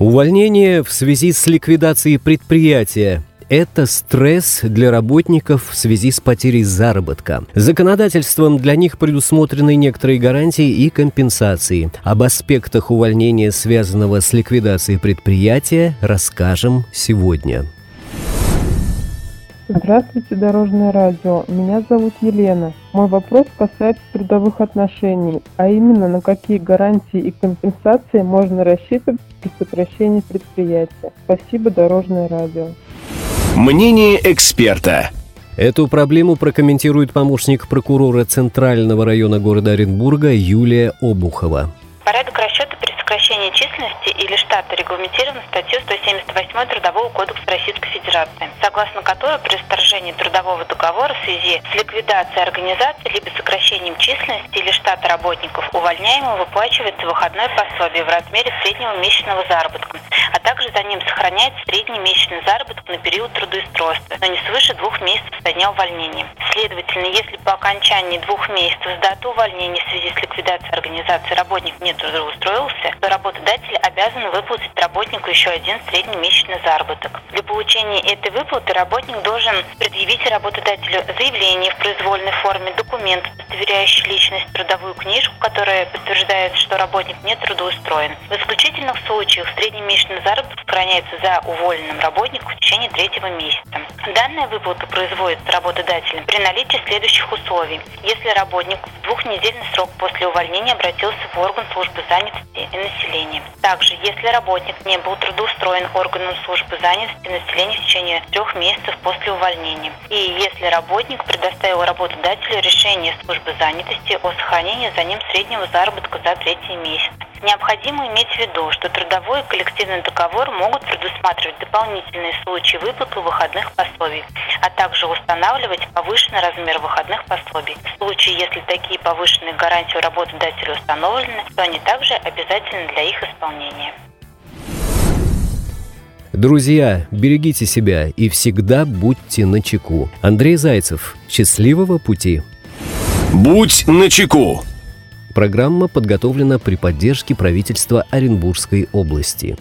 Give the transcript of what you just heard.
Увольнение в связи с ликвидацией предприятия это стресс для работников в связи с потерей заработка. Законодательством для них предусмотрены некоторые гарантии и компенсации. Об аспектах увольнения, связанного с ликвидацией предприятия, расскажем сегодня. Здравствуйте, Дорожное радио. Меня зовут Елена. Мой вопрос касается трудовых отношений, а именно на какие гарантии и компенсации можно рассчитывать при сокращении предприятия. Спасибо, Дорожное радио. Мнение эксперта. Эту проблему прокомментирует помощник прокурора Центрального района города Оренбурга Юлия Обухова. Порядок расчета при сокращении численности или штата регламентирован статьей 178 Трудового кодекса Российской Федерации, согласно которой при расторжении трудового договора в связи с ликвидацией организации либо сокращением численности или штата работников увольняемого выплачивается выходное пособие в размере среднего месячного заработка, а также за ним сохраняется средний месячный заработок на период трудоустройства, но не свыше двух месяцев со дня увольнения. Следовательно, если по окончании двух месяцев с даты увольнения в связи с ликвидацией организации работник не трудоустроился, то работодатель обязан выплатить работнику еще один среднемесячный заработок. Для получения этой выплаты работник должен предъявить работодателю заявление в произвольной форме, документ, удостоверяющий личность, трудовую книжку, которая подтверждает, что работник не трудоустроен. В исключительных случаях среднемесячный заработок сохраняется за уволенным работником в течение третьего месяца. Данная выплата производится работодателем при наличии следующих условий. Если работник в двухнедельный срок после увольнения обратился в орган службы занятости и населения. Также, если работник не был трудоустроен органом службы занятости и населения в течение трех месяцев после увольнения. И если работник предоставил работодателю решение службы занятости о сохранении за ним среднего заработка за третий месяц. Необходимо иметь в виду, что трудовой и коллективный договор могут предусматривать дополнительные случаи выплаты выходных пособий, а также устанавливать повышенный размер выходных пособий. В случае, если такие повышенные гарантии у работодателя установлены, то они также обязательны для их исполнения. Друзья, берегите себя и всегда будьте на чеку. Андрей Зайцев. Счастливого пути. Будь на чеку. Программа подготовлена при поддержке правительства Оренбургской области.